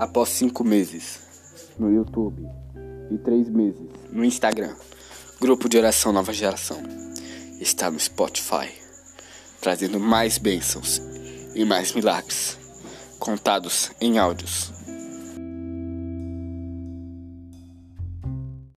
após cinco meses. No YouTube. E três meses. No Instagram. Grupo de Oração Nova Geração. Está no Spotify, trazendo mais bênçãos e mais milagres. Contados em áudios.